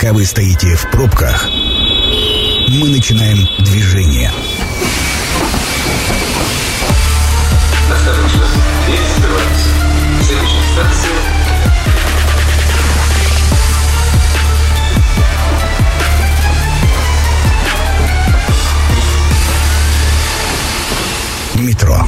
Пока вы стоите в пробках, мы начинаем движение. Осторожно, дверь Метро.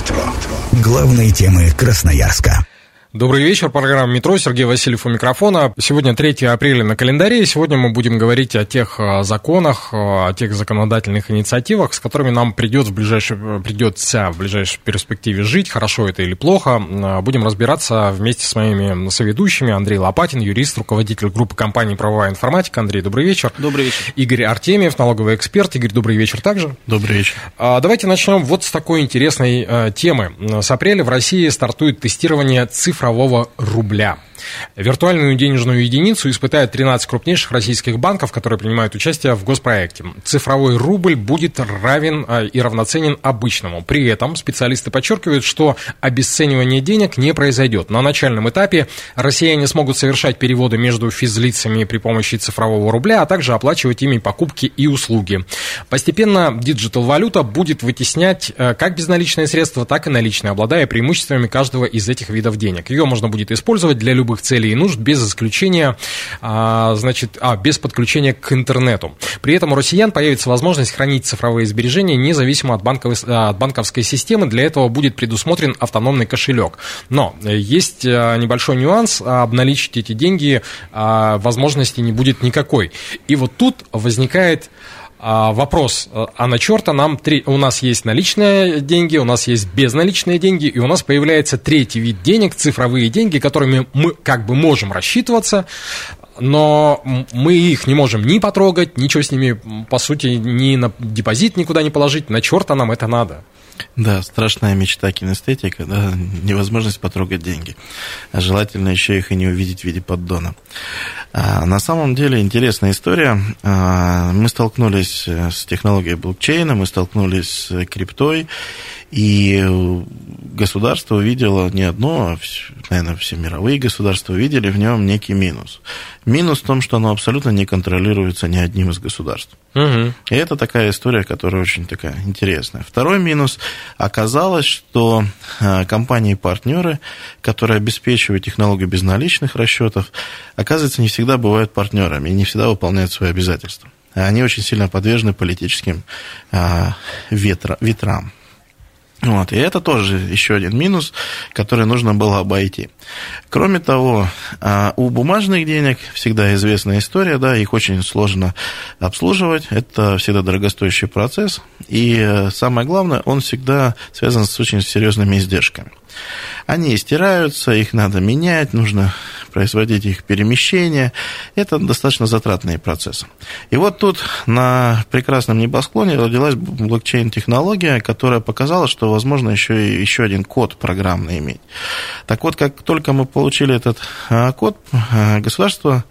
Главные темы Красноярска. Добрый вечер, программа «Метро», Сергей Васильев у микрофона. Сегодня 3 апреля на календаре, и сегодня мы будем говорить о тех э, законах, э, о тех законодательных инициативах, с которыми нам придет в ближайшей, придется в ближайшей перспективе жить, хорошо это или плохо. Э, будем разбираться вместе с моими соведущими. Андрей Лопатин, юрист, руководитель группы компании «Правовая информатика». Андрей, добрый вечер. Добрый вечер. Игорь Артемьев, налоговый эксперт. Игорь, добрый вечер также. Добрый вечер. А, Давайте начнем вот с такой интересной темы. С апреля в России стартует тестирование цифрового рубля. Виртуальную денежную единицу испытают 13 крупнейших российских банков, которые принимают участие в госпроекте. Цифровой рубль будет равен а, и равноценен обычному. При этом специалисты подчеркивают, что обесценивание денег не произойдет. На начальном этапе россияне смогут совершать переводы между физлицами при помощи цифрового рубля, а также оплачивать ими покупки и услуги. Постепенно digital-валюта будет вытеснять э, как безналичные средства, так и наличные, обладая преимуществами каждого из этих видов денег. Ее можно будет использовать для любых целей и нужд без исключения, а, значит, а, без подключения к интернету. При этом у россиян появится возможность хранить цифровые сбережения независимо от, банковой, от банковской системы. Для этого будет предусмотрен автономный кошелек. Но есть э, небольшой нюанс. Обналичить эти деньги а, возможности не будет никакой. И вот тут возникает а, вопрос, а на черта нам три... у нас есть наличные деньги, у нас есть безналичные деньги, и у нас появляется третий вид денег, цифровые деньги, которыми мы как бы можем рассчитываться, но мы их не можем ни потрогать, ничего с ними, по сути, ни на депозит никуда не положить, на черта нам это надо. Да, страшная мечта кинестетика, да, невозможность потрогать деньги. Желательно еще их и не увидеть в виде поддона. А, на самом деле интересная история. А, мы столкнулись с технологией блокчейна, мы столкнулись с криптой, и государство увидело не одно, а, наверное, все мировые государства увидели в нем некий минус. Минус в том, что оно абсолютно не контролируется ни одним из государств. Угу. И это такая история, которая очень такая интересная. Второй минус. Оказалось, что а, компании-партнеры, которые обеспечивают технологию безналичных расчетов, оказывается, не всегда бывают партнерами и не всегда выполняют свои обязательства. Они очень сильно подвержены политическим а, ветра, ветрам. Вот, и это тоже еще один минус, который нужно было обойти. Кроме того, а, у бумажных денег всегда известная история, да, их очень сложно обслуживать, это всегда дорогостоящий процесс, и э, самое главное, он всегда связан с очень серьезными издержками. Они стираются, их надо менять, нужно производить их перемещение. Это достаточно затратные процессы. И вот тут на прекрасном небосклоне родилась блокчейн-технология, которая показала, что возможно еще, и, еще один код программный иметь. Так вот, как только мы получили этот а, код, а, государства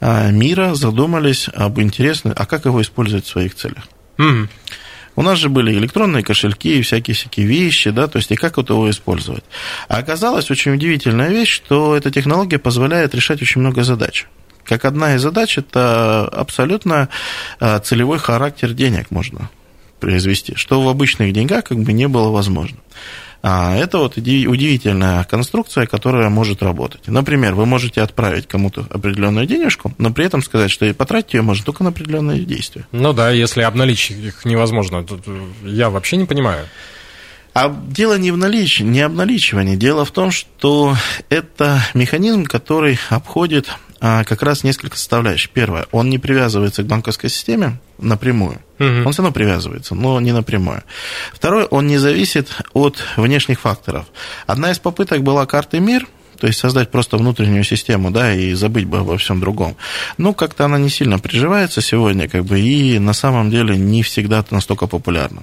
а, мира задумались об интересном, а как его использовать в своих целях. Mm-hmm. У нас же были электронные кошельки и всякие-всякие вещи, да, то есть и как вот его использовать. А оказалась очень удивительная вещь, что эта технология позволяет решать очень много задач. Как одна из задач, это абсолютно а, целевой характер денег можно произвести, что в обычных деньгах как бы не было возможно. А это вот удивительная конструкция, которая может работать. Например, вы можете отправить кому-то определенную денежку, но при этом сказать, что потратить ее можно только на определенные действия. Ну да, если обналичить их невозможно, тут я вообще не понимаю. А дело не в наличии, не обналичивании. Дело в том, что это механизм, который обходит как раз несколько составляющих. Первое, он не привязывается к банковской системе напрямую. Угу. Он все равно привязывается, но не напрямую. Второе, он не зависит от внешних факторов. Одна из попыток была карты МИР, то есть создать просто внутреннюю систему, да, и забыть бы обо всем другом. Ну, как-то она не сильно приживается сегодня, как бы, и на самом деле не всегда настолько популярна.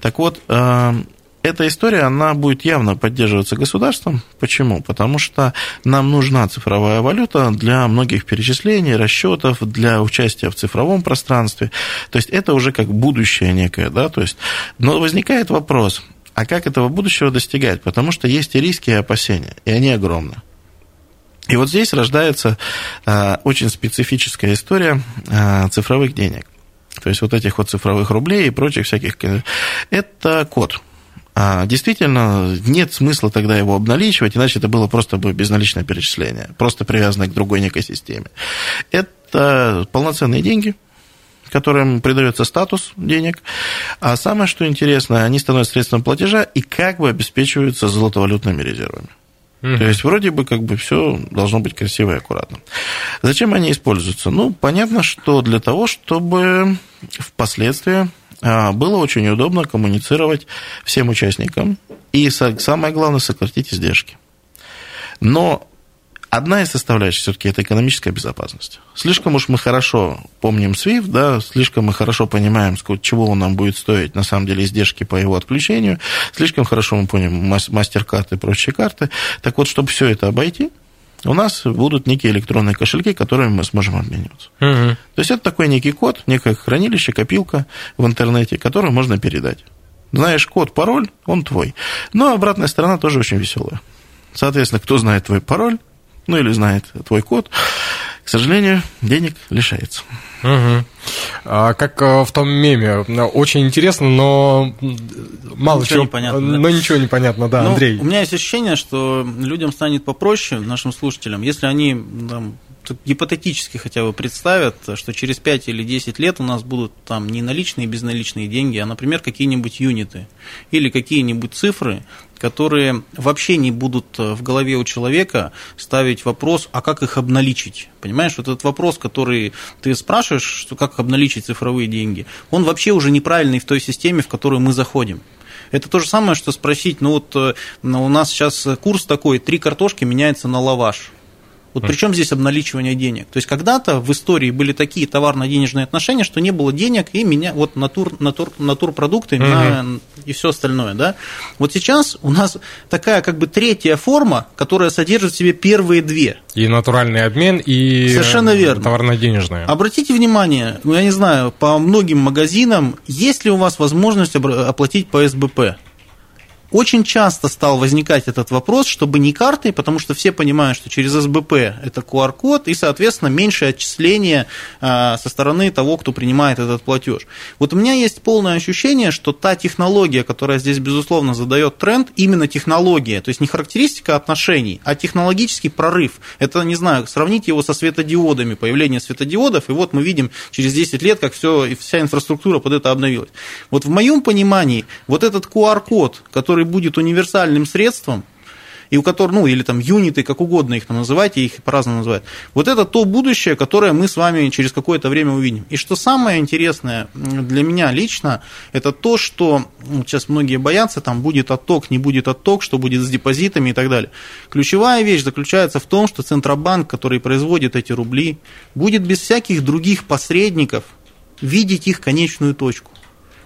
Так вот, а, эта история, она будет явно поддерживаться государством. Почему? Потому что нам нужна цифровая валюта для многих перечислений, расчетов, для участия в цифровом пространстве. То есть это уже как будущее некое, да, то есть, но возникает вопрос, а как этого будущего достигать? Потому что есть и риски, и опасения, и они огромны. И вот здесь рождается а, очень специфическая история а, цифровых денег. То есть вот этих вот цифровых рублей и прочих всяких. Это код. А действительно, нет смысла тогда его обналичивать, иначе это было просто бы безналичное перечисление, просто привязанное к другой некой системе. Это полноценные деньги, которым придается статус денег. А самое, что интересно, они становятся средством платежа и как бы обеспечиваются золотовалютными резервами. Mm-hmm. То есть вроде бы как бы все должно быть красиво и аккуратно. Зачем они используются? Ну, понятно, что для того, чтобы впоследствии было очень удобно коммуницировать всем участникам и, самое главное, сократить издержки. Но одна из составляющих все-таки это экономическая безопасность. Слишком уж мы хорошо помним SWIFT, да, слишком мы хорошо понимаем, чего он нам будет стоить, на самом деле, издержки по его отключению, слишком хорошо мы помним мастер-карты и прочие карты. Так вот, чтобы все это обойти, у нас будут некие электронные кошельки, которыми мы сможем обмениваться. Угу. То есть это такой некий код, некое хранилище, копилка в интернете, которую можно передать. Знаешь код, пароль, он твой. Но обратная сторона тоже очень веселая. Соответственно, кто знает твой пароль, ну или знает твой код, к сожалению, денег лишается. Угу. А, как э, в том меме. Очень интересно, но мало ничего чего непонятно. Но да. ничего непонятно, да, ну, Андрей. У меня есть ощущение, что людям станет попроще, нашим слушателям, если они там, гипотетически хотя бы представят, что через 5 или 10 лет у нас будут там не наличные и безналичные деньги, а, например, какие-нибудь юниты или какие-нибудь цифры, которые вообще не будут в голове у человека ставить вопрос, а как их обналичить? Понимаешь, вот этот вопрос, который ты спрашиваешь, что как обналичить цифровые деньги, он вообще уже неправильный в той системе, в которую мы заходим. Это то же самое, что спросить, ну вот э, у нас сейчас курс такой, три картошки меняется на лаваш. Вот при чем здесь обналичивание денег? То есть когда-то в истории были такие товарно-денежные отношения, что не было денег и меня вот натур, натур, натурпродукты угу. на, и все остальное. Да? Вот сейчас у нас такая как бы третья форма, которая содержит в себе первые две. И натуральный обмен, и Совершенно верно. товарно-денежное. Обратите внимание, ну я не знаю, по многим магазинам, есть ли у вас возможность оплатить по СБП? Очень часто стал возникать этот вопрос, чтобы не картой, потому что все понимают, что через СБП это QR-код, и, соответственно, меньшее отчисление а, со стороны того, кто принимает этот платеж. Вот у меня есть полное ощущение, что та технология, которая здесь, безусловно, задает тренд, именно технология, то есть не характеристика отношений, а технологический прорыв. Это, не знаю, сравнить его со светодиодами, появление светодиодов, и вот мы видим через 10 лет, как все, вся инфраструктура под это обновилась. Вот в моем понимании, вот этот QR-код, который который будет универсальным средством, и у которого, ну, или там юниты, как угодно их там называйте, их по-разному называют. Вот это то будущее, которое мы с вами через какое-то время увидим. И что самое интересное для меня лично, это то, что сейчас многие боятся, там будет отток, не будет отток, что будет с депозитами и так далее. Ключевая вещь заключается в том, что Центробанк, который производит эти рубли, будет без всяких других посредников видеть их конечную точку.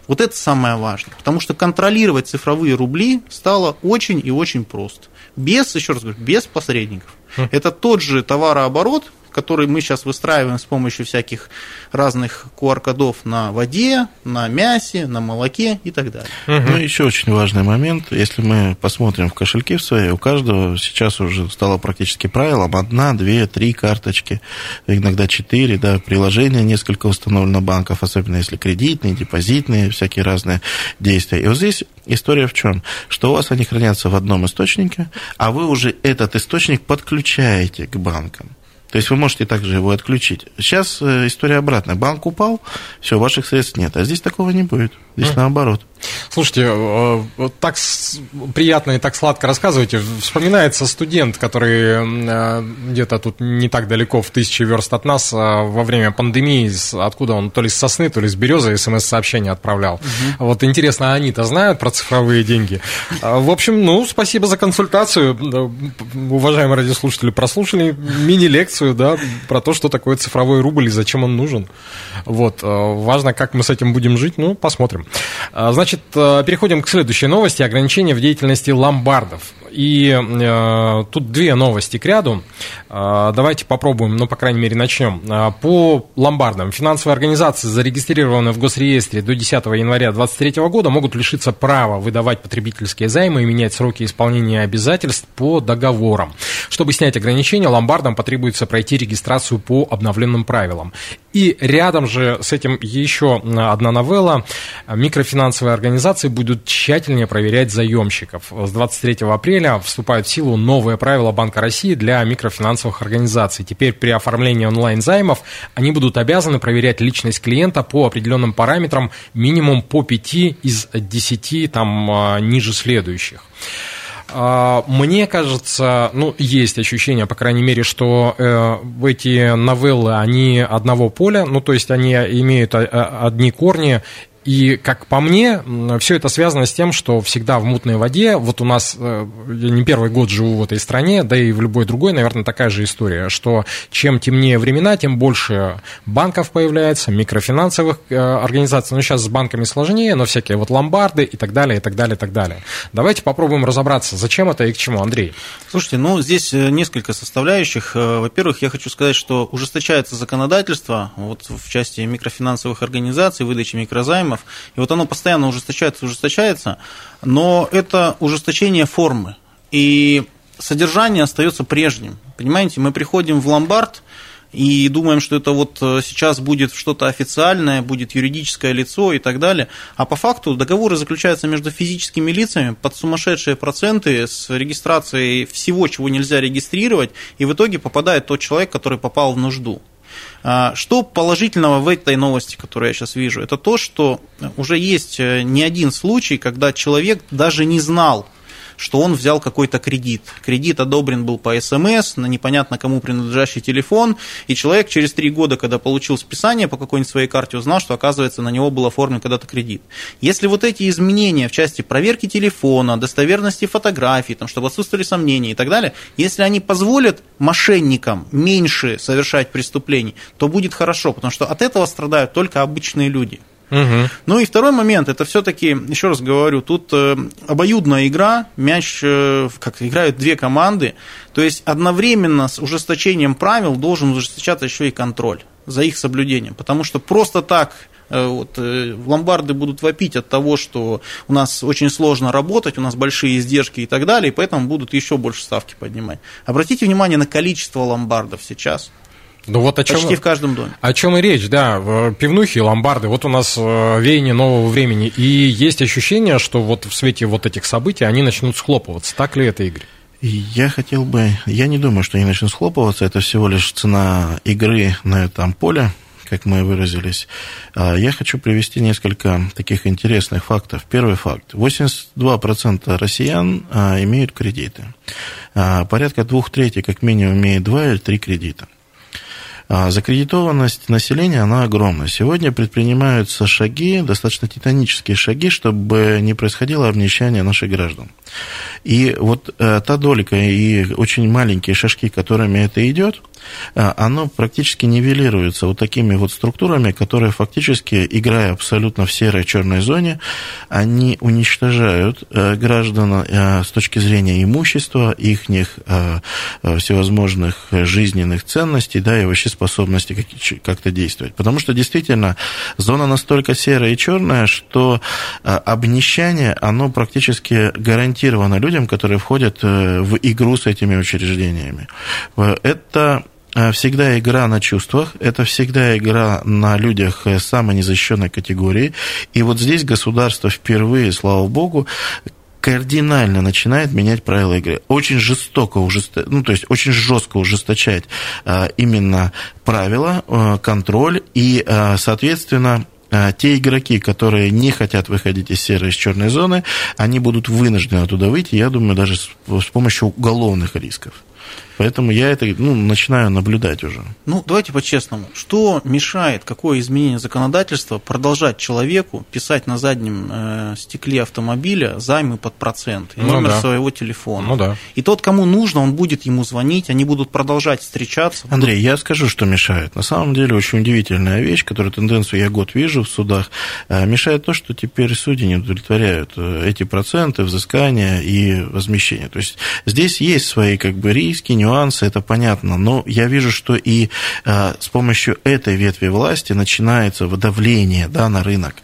Вот это самое важное, потому что контролировать цифровые рубли стало очень и очень просто. Без, еще раз говорю, без посредников. Хм. Это тот же товарооборот, который мы сейчас выстраиваем с помощью всяких разных QR-кодов на воде, на мясе, на молоке и так далее. Угу. Ну, еще очень важный момент. Если мы посмотрим в кошельки в свои, у каждого сейчас уже стало практически правилом одна, две, три карточки, иногда четыре, да, приложения несколько установлено банков, особенно если кредитные, депозитные, всякие разные действия. И вот здесь история в чем? Что у вас они хранятся в одном источнике, а вы уже этот источник подключаете к банкам. То есть вы можете также его отключить. Сейчас э, история обратная. Банк упал, все, ваших средств нет. А здесь такого не будет. Здесь mm. наоборот. Слушайте, э, так приятно и так сладко рассказываете. Вспоминается студент, который э, где-то тут не так далеко, в тысячи верст от нас, во время пандемии, откуда он, то ли с сосны, то ли с березы, смс-сообщение отправлял. Угу. Вот интересно, они-то знают про цифровые деньги? В общем, ну, спасибо за консультацию. Уважаемые радиослушатели, прослушали мини-лекцию лекцию, да, про то, что такое цифровой рубль и зачем он нужен. Вот. Э, важно, как мы с этим будем жить, ну, посмотрим. Э, значит, э, переходим к следующей новости. Ограничения в деятельности ломбардов. И э, тут две новости к ряду. Э, давайте попробуем, ну, по крайней мере, начнем. Э, по ломбардам. Финансовые организации, зарегистрированные в госреестре до 10 января 2023 года, могут лишиться права выдавать потребительские займы и менять сроки исполнения обязательств по договорам. Чтобы снять ограничения, ломбардам потребуется пройти регистрацию по обновленным правилам. И рядом же с этим еще одна новелла. Микрофинансовые организации будут тщательнее проверять заемщиков. С 23 апреля вступают в силу новые правила Банка России для микрофинансовых организаций. Теперь при оформлении онлайн-займов они будут обязаны проверять личность клиента по определенным параметрам минимум по 5 из 10 там, а, ниже следующих. А, мне кажется, ну, есть ощущение, по крайней мере, что э, эти новеллы, они одного поля, ну, то есть они имеют а, одни корни, и, как по мне, все это связано с тем, что всегда в мутной воде, вот у нас, э, я не первый год живу в этой стране, да и в любой другой, наверное, такая же история, что чем темнее времена, тем больше банков появляется, микрофинансовых э, организаций, ну, сейчас с банками сложнее, но всякие вот ломбарды и так далее, и так далее, и так далее. Давайте попробуем разобраться, зачем это и к чему, Андрей. Слушайте, ну, здесь э, несколько составляющих. Во-первых, я хочу сказать, что ужесточается законодательство вот в части микрофинансовых организаций, выдачи микрозаймов, законов, и вот оно постоянно ужесточается, ужесточается, но это ужесточение формы, и содержание остается прежним. Понимаете, мы приходим в ломбард, и думаем, что это вот э, сейчас будет что-то официальное, будет юридическое лицо и так далее. А по факту договоры заключаются между физическими лицами под сумасшедшие проценты с регистрацией всего, чего нельзя регистрировать, и в итоге попадает тот человек, который попал в нужду. А, что положительного в этой новости, которую я сейчас вижу? Это то, что уже есть э, не один случай, когда человек даже не знал, что он взял какой-то кредит. Кредит одобрен был по СМС на непонятно кому принадлежащий телефон, и человек через три года, когда получил списание по какой-нибудь своей карте, узнал, что, оказывается, на него был оформлен когда-то кредит. Если вот эти изменения в части проверки телефона, достоверности фотографий, там, чтобы отсутствовали сомнения и так далее, если они позволят мошенникам меньше совершать преступлений, то будет хорошо, потому что от этого страдают только обычные люди. Угу. Ну и второй момент, это все-таки, еще раз говорю, тут э, обоюдная игра, мяч, э, как играют две команды, то есть одновременно с ужесточением правил должен ужесточаться еще и контроль за их соблюдением, потому что просто так э, вот, ломбарды будут вопить от того, что у нас очень сложно работать, у нас большие издержки и так далее, и поэтому будут еще больше ставки поднимать. Обратите внимание на количество ломбардов сейчас. Ну вот о чем, Почти в каждом доме. О чем и речь, да. Пивнухи, ломбарды. Вот у нас э, веяние нового времени. И есть ощущение, что вот в свете вот этих событий они начнут схлопываться. Так ли это, Игорь? Я хотел бы... Я не думаю, что они начнут схлопываться. Это всего лишь цена игры на этом поле, как мы выразились. А, я хочу привести несколько таких интересных фактов. Первый факт. 82% россиян а, имеют кредиты. А, порядка двух третей, как минимум, имеют два или три кредита. А закредитованность населения, она огромна. Сегодня предпринимаются шаги, достаточно титанические шаги, чтобы не происходило обнищание наших граждан. И вот э, та долика и очень маленькие шажки, которыми это идет, оно практически нивелируется вот такими вот структурами, которые фактически, играя абсолютно в серой черной зоне, они уничтожают э, граждан э, с точки зрения имущества, их э, э, всевозможных жизненных ценностей, да, и вообще способности как-то действовать. Потому что действительно зона настолько серая и черная, что э, обнищание, оно практически гарантировано людям, которые входят э, в игру с этими учреждениями. Э, это всегда игра на чувствах, это всегда игра на людях самой незащищенной категории. И вот здесь государство впервые, слава богу, кардинально начинает менять правила игры. Очень жестоко, ужесто... ну, то есть очень жестко ужесточать а, именно правила, а, контроль и, а, соответственно, те игроки, которые не хотят выходить из серой, из черной зоны, они будут вынуждены туда выйти, я думаю, даже с помощью уголовных рисков. Поэтому я это ну, начинаю наблюдать уже. Ну, давайте по-честному. Что мешает, какое изменение законодательства продолжать человеку писать на заднем э, стекле автомобиля займы под процент и Ну номер да. своего телефона? Ну да. И тот, кому нужно, он будет ему звонить, они будут продолжать встречаться. Андрей, я скажу, что мешает. На самом деле очень удивительная вещь, которую тенденцию я год вижу в судах. Э, Мешает то, что теперь судьи не удовлетворяют э, эти проценты, взыскания и возмещения. То есть здесь есть свои как бы риски, нюансы, это понятно. Но я вижу, что и э, с помощью этой ветви власти начинается выдавление да, на рынок.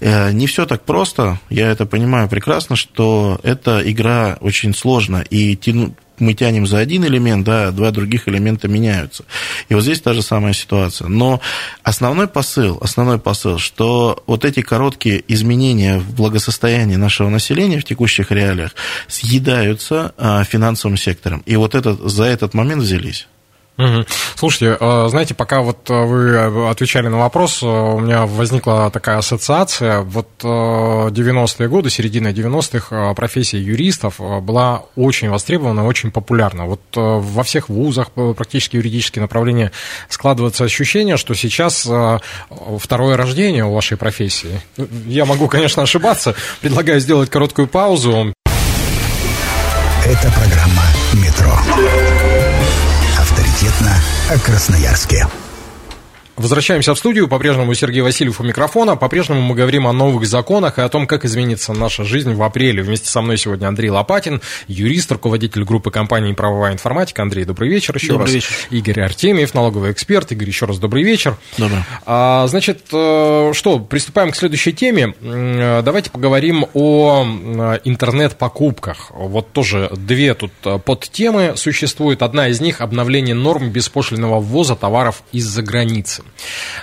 Э, Не все так просто, я это понимаю прекрасно, что эта игра очень сложна, и тяну- мы тянем за один элемент, да, два других элемента меняются. И вот здесь та же самая ситуация. Но основной посыл, основной посыл, что вот эти короткие изменения в благосостоянии нашего населения в текущих реалиях съедаются а, финансовым сектором. И вот этот, за этот момент взялись. Мгм. Слушайте, э, знаете, пока вот э, вы отвечали на вопрос, у меня возникла такая ассоциация. Вот э, 90-е годы, середина 90-х, э, профессия юристов была очень востребована, очень популярна. Вот во всех вузах практически юридические направления складывается ощущение, что сейчас второе рождение у вашей профессии. Я могу, конечно, ошибаться. Предлагаю сделать короткую паузу. Это программа «Метро». Авторитетно о Красноярске. Возвращаемся в студию. По-прежнему Сергей Васильев у микрофона. По-прежнему мы говорим о новых законах и о том, как изменится наша жизнь в апреле. Вместе со мной сегодня Андрей Лопатин, юрист, руководитель группы компании «Правовая информатика». Андрей, добрый вечер еще Добрый раз. вечер. Игорь Артемьев, налоговый эксперт. Игорь, еще раз добрый вечер. Добрый. А, значит, э, что, приступаем к следующей теме. Э, Давайте поговорим о м, интернет-покупках. Вот тоже две тут э, подтемы существуют. Одна из них – обновление норм беспошлиного ввоза товаров из-за границы.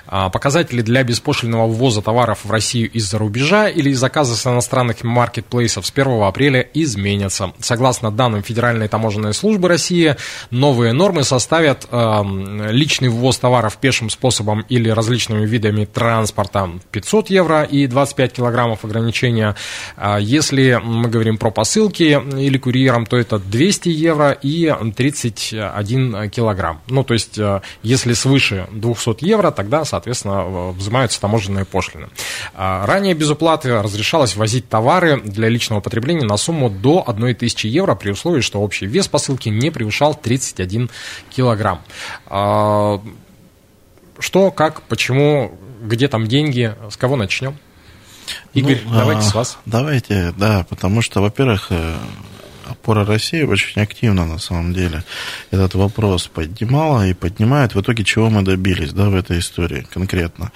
А, Показатели для беспошлиного ввоза товаров в Россию из-за рубежа или из заказа с иностранных маркетплейсов с 1 апреля изменятся. Согласно данным Федеральной таможенной службы России, новые нормы составят личный ввоз товаров пешим способом или различными видами транспорта 500 евро и 25 килограммов ограничения. А Если мы говорим про посылки или курьером, то это 200 евро и 31 килограмм. Ну, то есть, э, если свыше 200 евро, тогда, соответственно, взимаются таможенные пошлины. А Ранее без уплаты разрешалось возить товары для личного потребления на сумму до 1000 евро при условии, что общий вес посылки не превышал 31 килограмм. А, Что, как, почему, где там деньги, с кого начнем? Игорь, Ну, давайте а, с вас. Давайте, да, потому что, во-первых, э, опора России очень активно на самом деле этот вопрос поднимала и поднимает. В итоге чего мы добились да, в этой истории конкретно?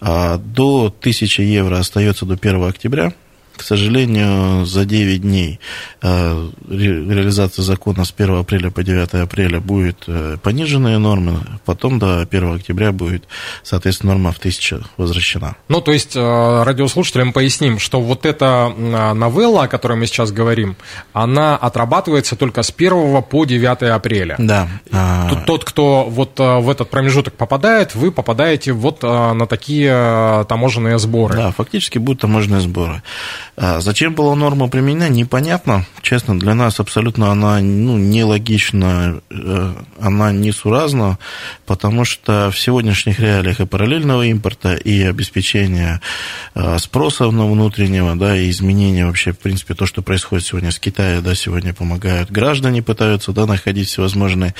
А, До 1000 евро остается до 1 октября. К сожалению, за 9 дней э, ре- реализация закона с 1 апреля по 9 апреля будет э, пониженные нормы, потом до 1 октября будет, соответственно, норма в 1000 возвращена. Ну, то есть, э, радиослушателям поясним, что вот эта новелла, о которой мы сейчас говорим, она отрабатывается только с 1 по 9 апреля. Да. Тут тот, кто вот в этот промежуток попадает, вы попадаете вот на такие таможенные сборы. Да, фактически будут таможенные сборы. А Зачем была норма применена, непонятно. Честно, для нас абсолютно она ну, нелогична, э, она несуразна, потому что в сегодняшних реалиях и параллельного импорта, и обеспечения э, спроса на внутреннего, да, и изменения вообще, в принципе, то, что происходит сегодня с Китая, да, сегодня помогают граждане, пытаются, да, находить всевозможные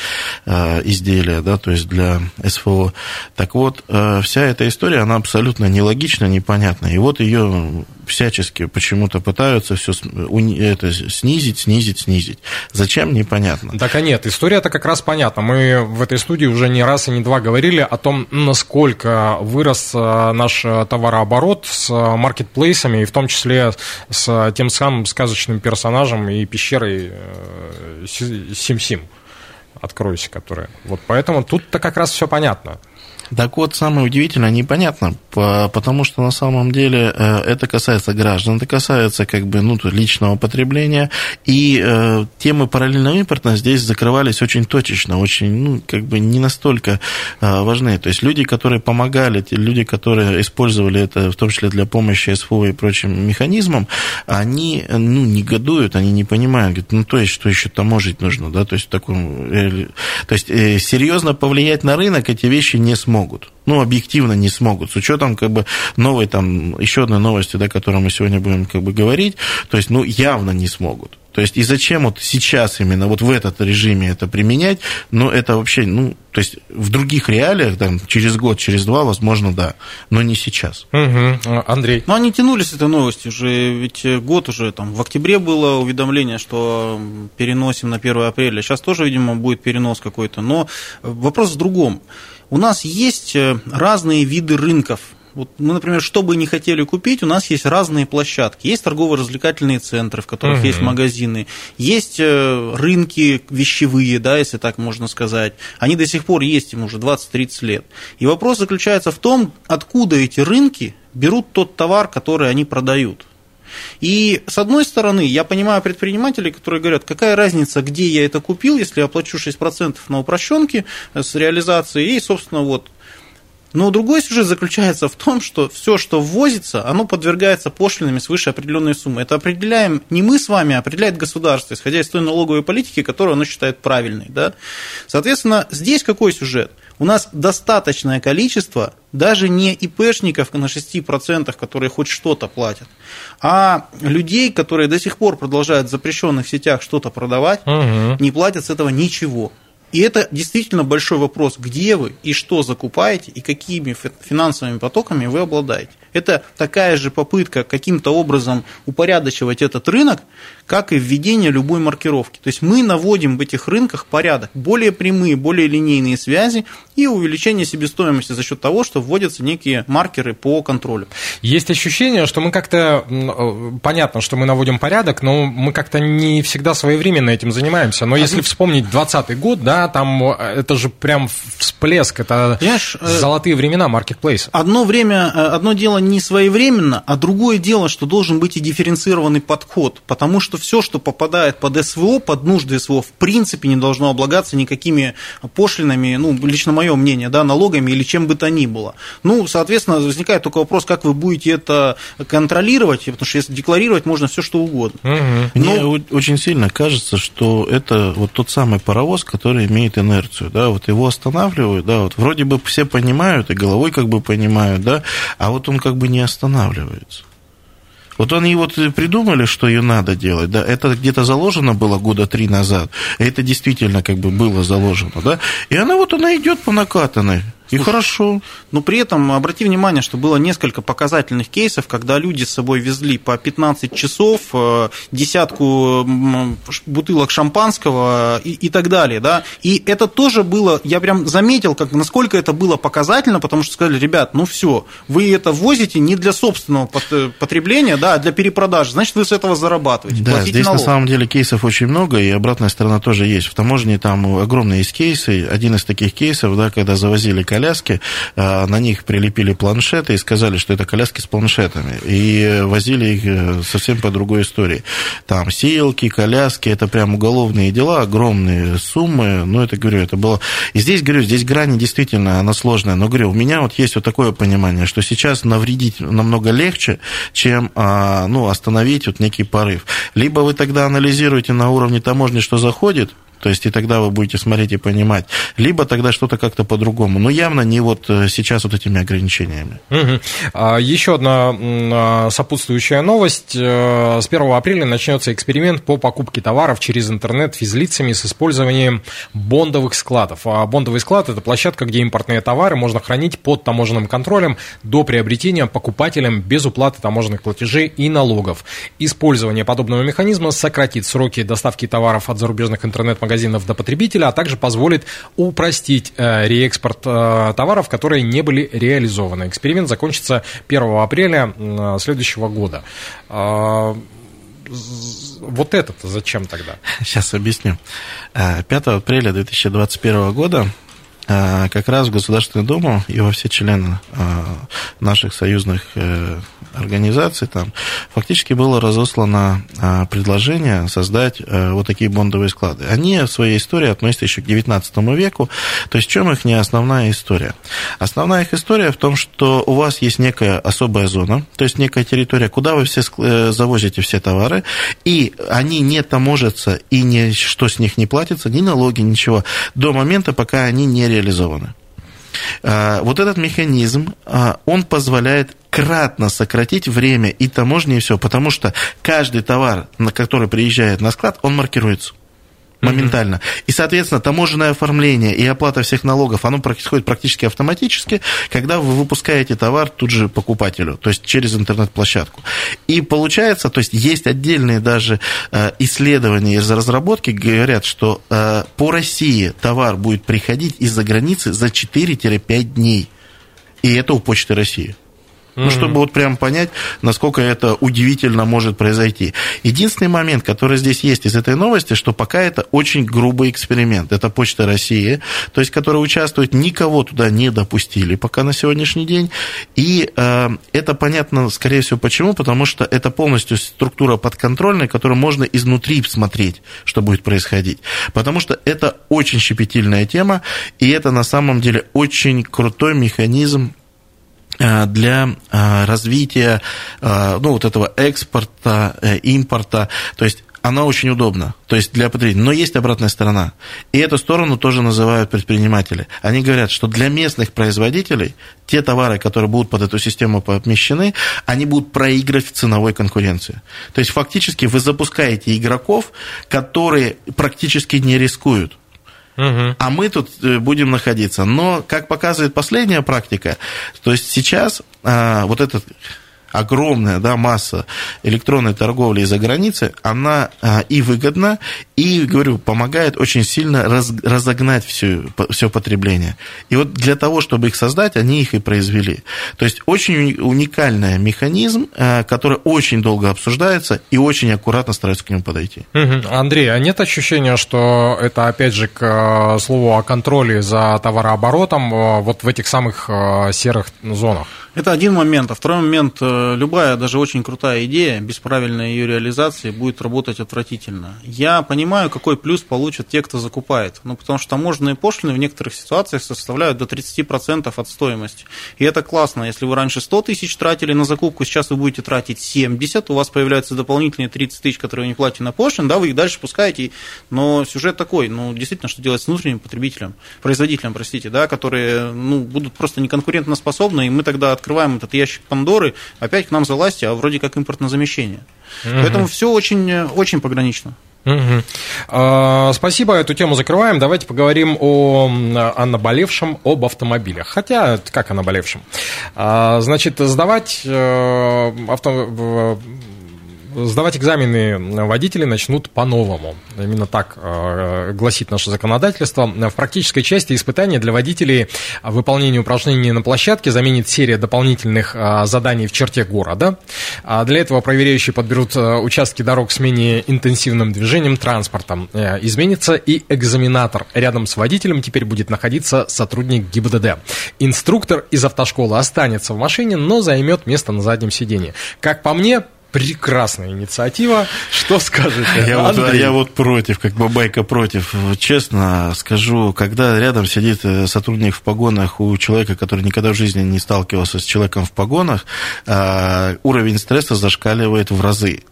э, изделия, да, то есть для СФО. Так вот, вся эта история, она абсолютно нелогична, непонятна. И вот ее всячески почему-то пытаются все это снизить, снизить, снизить. Зачем, непонятно. Так а нет, история-то как раз понятна. Мы в этой студии уже не раз и не два говорили о том, насколько вырос э, наш э, товарооборот с маркетплейсами, и в том числе с тем самым сказочным персонажем и пещерой э, Си- Сим-Сим. Откройся, которая. Вот поэтому тут-то как раз все понятно. Так вот, самое удивительное, непонятно, потому что на самом деле э, это касается граждан, это касается как бы ну, личного потребления, и э, темы параллельного импорта здесь закрывались очень точечно, очень, ну, как бы не настолько э, важны. То есть люди, которые помогали, те люди, которые использовали это, в том числе для помощи СФО и прочим механизмам, они, ну, негодуют, они не понимают, говорят, ну, то есть, что еще таможить нужно, да, то есть, в таком, то есть, серьезно повлиять на рынок эти вещи не смогут. Ну, объективно не смогут. С учетом как бы новой там, еще одной новости, да, о которой мы сегодня будем как бы говорить, то есть, ну, явно не смогут. То есть, и зачем вот сейчас именно вот в этот режиме это применять, ну, это вообще, ну, то есть, в других реалиях, там, через год, через два, возможно, да, но не сейчас. Угу. Андрей. Ну, они тянулись с этой новостью уже, ведь год уже, там, в октябре было уведомление, что переносим на 1 апреля, сейчас тоже, видимо, будет перенос какой-то, но вопрос в другом. У нас есть разные виды рынков, вот мы, например, что бы ни хотели купить, у нас есть разные площадки. Есть торгово-развлекательные центры, в которых угу. есть магазины, есть э, рынки вещевые, да, если так можно сказать. Они до сих пор есть, им уже 20-30 лет. И вопрос заключается в том, откуда эти рынки берут тот товар, который они продают. И с одной стороны, я понимаю предпринимателей, которые говорят, какая разница, где я это купил, если я плачу 6% на упрощенке с реализацией, и, собственно, вот но другой сюжет заключается в том, что все, что ввозится, оно подвергается пошлинами свыше определенной суммы. Это определяем не мы с вами, а определяет государство, исходя из той налоговой политики, которую оно считает правильной. Да? Соответственно, здесь какой сюжет? У нас достаточное количество даже не ИПшников на 6%, которые хоть что-то платят, а людей, которые до сих пор продолжают в запрещенных сетях что-то продавать, угу. не платят с этого ничего. И это действительно большой вопрос, где вы и что закупаете, и какими финансовыми потоками вы обладаете. Это такая же попытка каким-то образом упорядочивать этот рынок, как и введение любой маркировки. То есть мы наводим в этих рынках порядок, более прямые, более линейные связи и увеличение себестоимости за счет того, что вводятся некие маркеры по контролю. Есть ощущение, что мы как-то, э, понятно, что мы наводим порядок, но мы как-то не всегда своевременно этим занимаемся. Но а если вспомнить 2020 год, да, там э, это же прям всплеск, это Понимаешь, э, золотые времена маркетплейса. Одно время, одно дело не своевременно, а другое дело, что должен быть и дифференцированный подход, потому что все, что попадает под СВО, под нужды СВО, в принципе не должно облагаться никакими пошлинами, ну, лично мое мнение, да, налогами или чем бы то ни было. Ну, соответственно, возникает только вопрос, как вы будете это контролировать, потому что если декларировать можно все что угодно. Угу. Мне Но... очень сильно кажется, что это вот тот самый паровоз, который имеет инерцию, да, вот его останавливают, да, вот вроде бы все понимают и головой как бы понимают, да, а вот он как бы не останавливается. Вот они вот придумали, что ее надо делать, да, это где-то заложено было года три назад, это действительно как бы было заложено, да, и она вот она идет по накатанной, и хорошо. Но при этом обрати внимание, что было несколько показательных кейсов, когда люди с собой везли по 15 часов, э, десятку бутылок шампанского и, и так далее. Да? И это тоже было, я прям заметил, как, насколько это было показательно, потому что сказали, ребят, ну все, вы это возите не для собственного потребления, да, а для перепродажи, значит, вы с этого зарабатываете. Да, здесь налог. на самом деле кейсов очень много, и обратная сторона тоже есть. В таможне там огромные есть кейсы. Один из таких кейсов, да, когда завозили коляски, а, на них прилепили планшеты и сказали, что это коляски с планшетами. И возили их э, совсем по другой истории. Там сеялки, коляски, это прям уголовные дела, огромные суммы. Ну, это, говорю, это было... И здесь, говорю, здесь грани действительно, она сложная. Но, говорю, у меня вот есть вот такое понимание, что сейчас навредить намного легче, чем, а, ну, остановить вот некий порыв. Либо вы тогда анализируете на уровне таможни, что заходит, то есть и тогда вы будете смотреть и понимать. Либо тогда что-то как-то по-другому. Но явно не вот э, сейчас вот этими ограничениями. Угу. А, еще одна а, сопутствующая новость. Э, с 1 апреля начнется эксперимент по покупке товаров через интернет физлицами с использованием бондовых складов. А бондовый склад – это площадка, где импортные товары можно хранить под таможенным контролем до приобретения покупателям без уплаты таможенных платежей и налогов. Использование подобного механизма сократит сроки доставки товаров от зарубежных интернет-магазинов магазинов до потребителя, а также позволит упростить э, реэкспорт э, товаров, которые не были реализованы. Эксперимент закончится 1 апреля следующего года. А, вот это зачем тогда? Сейчас объясню. 5 э, апреля 2021 года как раз в Государственную Думу и во все члены а, наших союзных э, организаций там фактически было разослано а, предложение создать э, вот такие бондовые склады. Они в своей истории относятся еще к XIX веку, то есть в чем их не основная история? Основная их история в том, что у вас есть некая особая зона, то есть некая территория, куда вы все э, завозите все товары, и они не таможатся и ничто с них не платится, ни налоги, ничего, до момента, пока они не реализованы. А, вот этот механизм, а, он позволяет кратно сократить время и таможни, и все, потому что каждый товар, на который приезжает на склад, он маркируется моментально. И, соответственно, таможенное оформление и оплата всех налогов, оно происходит практически автоматически, когда вы выпускаете товар тут же покупателю, то есть через интернет-площадку. И получается, то есть есть отдельные даже э, исследования из разработки, говорят, что э, по России товар будет приходить из-за границы за 4-5 дней. И это у Почты России. Ну, чтобы вот прям понять, насколько это удивительно может произойти. Единственный момент, который здесь есть из этой новости, что пока это очень грубый эксперимент. Это Почта России, то есть, которая участвует, никого туда не допустили пока на сегодняшний день. И э, это понятно, скорее всего, почему, потому что это полностью структура подконтрольная, которую можно изнутри смотреть, что будет происходить. Потому что это очень щепетильная тема, и это на самом деле очень крутой механизм для э, развития э, ну, вот этого экспорта, импорта. То есть она очень удобна, то есть для потребителей. Но есть обратная сторона. И эту сторону тоже называют предприниматели. Они говорят, что для местных производителей те товары, которые будут под эту систему помещены, они будут проигрывать в ценовой конкуренции. То есть фактически вы запускаете игроков, которые практически не рискуют. Угу. А мы тут э, будем находиться. Но, как показывает последняя практика, то есть сейчас а, вот этот огромная да, масса электронной торговли из-за границы, она а, и выгодна, и, говорю, помогает очень сильно раз, разогнать все, все потребление. И вот для того, чтобы их создать, они их и произвели. То есть очень уникальный механизм, а, который очень долго обсуждается и очень аккуратно стараются к нему подойти. Андрей, а нет ощущения, что это, опять же, к а, слову о контроле за товарооборотом вот в этих самых серых зонах? Это один момент. А второй момент, э, любая, даже очень крутая идея, без правильной ее реализации будет работать отвратительно. Я понимаю, какой плюс получат те, кто закупает. Ну, потому что таможенные пошлины в некоторых ситуациях составляют до 30% от стоимости. И это классно. Если вы раньше 100 тысяч тратили на закупку, сейчас вы будете тратить 70, у вас появляются дополнительные 30 тысяч, которые вы не платите на пошлин, да, вы их дальше пускаете. Но сюжет такой, ну, действительно, что делать с внутренним потребителем, производителем, простите, да, которые, ну, будут просто неконкурентоспособны, и мы тогда открываем этот ящик Пандоры, опять к нам залазьте, а вроде как импортное замещение. Угу. Поэтому все очень, очень погранично. Угу. Спасибо, эту тему закрываем. Давайте поговорим о, о наболевшем, об автомобилях. Хотя, как о наболевшем? А, значит, сдавать э, авто, сдавать экзамены водители начнут по-новому. Именно так э, гласит наше законодательство. В практической части испытания для водителей выполнение упражнений на площадке заменит серия дополнительных э, заданий в черте города. А для этого проверяющие подберут э, участки дорог с менее интенсивным движением транспорта. Изменится и экзаменатор. Рядом с водителем теперь будет находиться сотрудник ГИБДД. Инструктор из автошколы останется в машине, но займет место на заднем сидении. Как по мне, прекрасная инициатива. Что скажете, я вот, я вот против, как бабайка против. Честно скажу, когда рядом сидит э, сотрудник в погонах у человека, который никогда в жизни не сталкивался с человеком в погонах, э, уровень стресса зашкаливает в разы.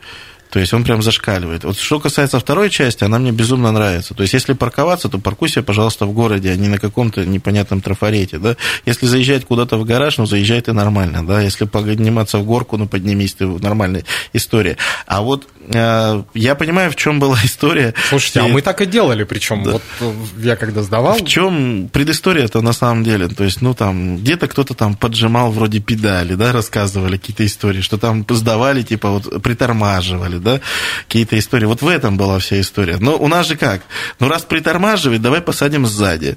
То есть он прям зашкаливает. Вот что касается второй части, она мне безумно нравится. То есть если парковаться, то паркуйся, пожалуйста, в городе, а не на каком-то непонятном трафарете. Да? Если заезжать куда-то в гараж, ну заезжай ты нормально. Да? Если подниматься в горку, ну поднимись ты, нормальная история. А вот э, я понимаю, в чем была история. Слушайте, и... а мы так и делали, причем да. вот э, я когда сдавал. В чем предыстория-то на самом деле? То есть, ну там, где-то кто-то там поджимал вроде педали, да, рассказывали какие-то истории, что там сдавали, типа вот притормаживали, да, какие-то истории. Вот в этом была вся история. Но у нас же как? Ну, раз притормаживает, давай посадим сзади.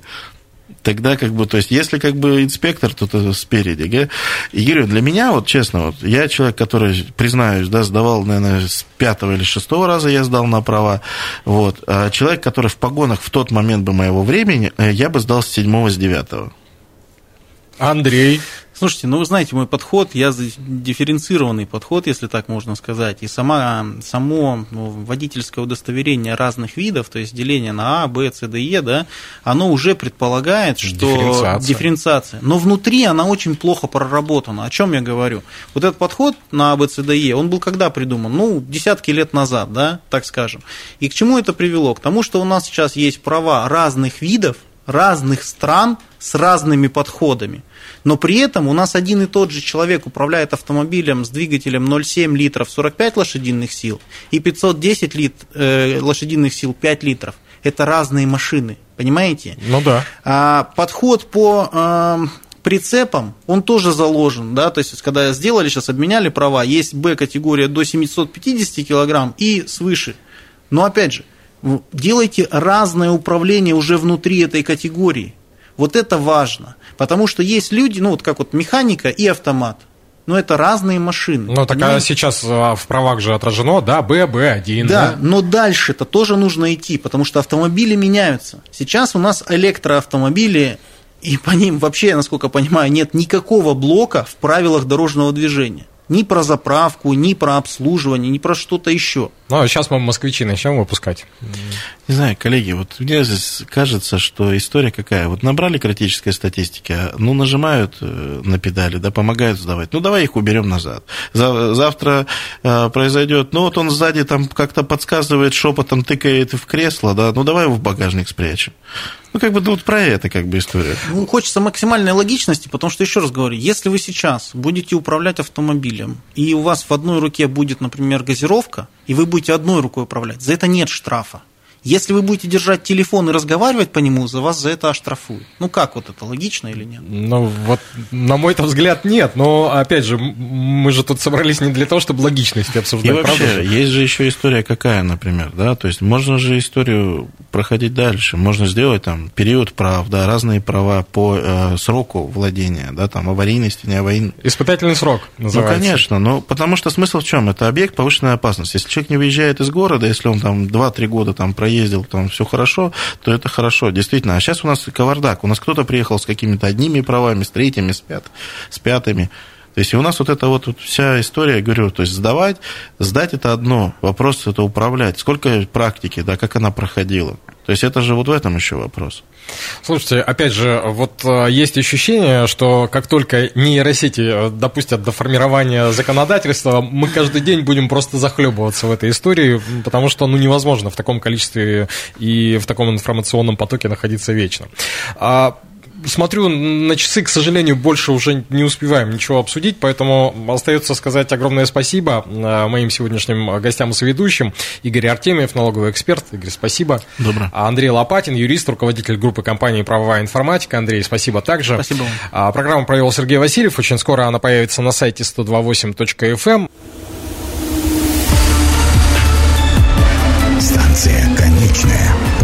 тогда как бы, то есть, если как бы инспектор, то -то спереди, да? И говорю, для меня, вот честно, вот, я человек, который, признаюсь, да, сдавал, наверное, с пятого или шестого раза я сдал на права, вот, а человек, который в погонах в тот момент бы моего времени, э, я бы сдал с седьмого, с девятого. Андрей. Слушайте, ну вы знаете мой подход, я за дифференцированный подход, если так можно сказать, и сама, само ну, водительское удостоверение разных видов, то есть деление на А, Б, С, Д, Е, да, оно уже предполагает, что Дифференциация. дифференциация, но внутри она очень плохо проработана. О чем я говорю? Вот этот подход на А, Б, С, Д, Е, он был когда придуман? Ну, десятки лет назад, да, так скажем. И к чему это привело? К тому, что у нас сейчас есть права разных видов, разных стран с разными подходами. Но при этом у нас один и тот же человек управляет автомобилем с двигателем 0,7 литров 45 лошадиных сил и 510 лит, э, лошадиных сил 5 литров. Это разные машины, понимаете? Ну да. А подход по э, прицепам, он тоже заложен, да, то есть когда сделали, сейчас обменяли права, есть Б-категория до 750 килограмм и свыше. Но опять же, делайте разное управление уже внутри этой категории. Вот это важно, потому что есть люди, ну вот как вот механика и автомат, но это разные машины. Ну, так а сейчас а, в правах же отражено, да, Б, Б1, Да, да? но дальше-то тоже нужно идти, потому что автомобили меняются. Сейчас у нас электроавтомобили, и по ним вообще, насколько я понимаю, нет никакого блока в правилах дорожного движения. Ни про заправку, ни про обслуживание, ни про что-то еще. Ну, а сейчас мы москвичи начнем выпускать. Не знаю, коллеги, вот мне здесь кажется, что история какая. Вот набрали критической статистики, а, ну, нажимают э, на педали, да, помогают сдавать. Ну, давай их уберем назад. За- завтра э, произойдет, ну, вот он сзади там как-то подсказывает, шепотом тыкает в кресло, да, ну, давай его в багажник спрячем. Ну, как бы, ну, вот про это как бы история. Ну, хочется максимальной логичности, потому что, еще раз говорю, если вы сейчас будете управлять автомобилем, и у вас в одной руке будет, например, газировка, и вы будете одной рукой управлять, за это нет штрафа. Если вы будете держать телефон и разговаривать по нему, за вас за это оштрафуют. Ну как вот это, логично или нет? Ну, вот, на мой взгляд, нет. Но, опять же, мы же тут собрались не для того, чтобы логичности И обсуждать, правда вообще, же? есть же еще история какая, например, да, то есть можно же историю проходить дальше, можно сделать там период прав, да, разные права по э, сроку владения, да, там аварийности, не аварийности. Испытательный срок Ну, называется. конечно, но потому что смысл в чем? Это объект повышенной опасности. Если человек не выезжает из города, если он там 2-3 года там проездил, там все хорошо, то это хорошо, действительно. А сейчас у нас кавардак, у нас кто-то приехал с какими-то одними правами, с третьими, с, пят, с пятыми. То есть и у нас вот эта вот, вся история, я говорю, то есть сдавать, сдать это одно, вопрос это управлять. Сколько практики, да, как она проходила. То есть это же вот в этом еще вопрос. Слушайте, опять же, вот э, есть ощущение, что как только нейросети э, допустят до формирования законодательства, мы каждый день будем просто захлебываться в этой истории, потому что ну, невозможно в таком количестве и в таком информационном потоке находиться вечно. А, Смотрю на часы, к сожалению, больше уже не успеваем ничего обсудить, поэтому остается сказать огромное спасибо э, моим сегодняшним гостям и соведущим. Игорь Артемьев, налоговый эксперт. Игорь, спасибо. Добро. А Андрей Лопатин, юрист, руководитель группы компании «Правовая информатика». Андрей, спасибо также. Спасибо вам. А, Программу провел Сергей Васильев. Очень скоро она появится на сайте 128.fm. Станция конечная.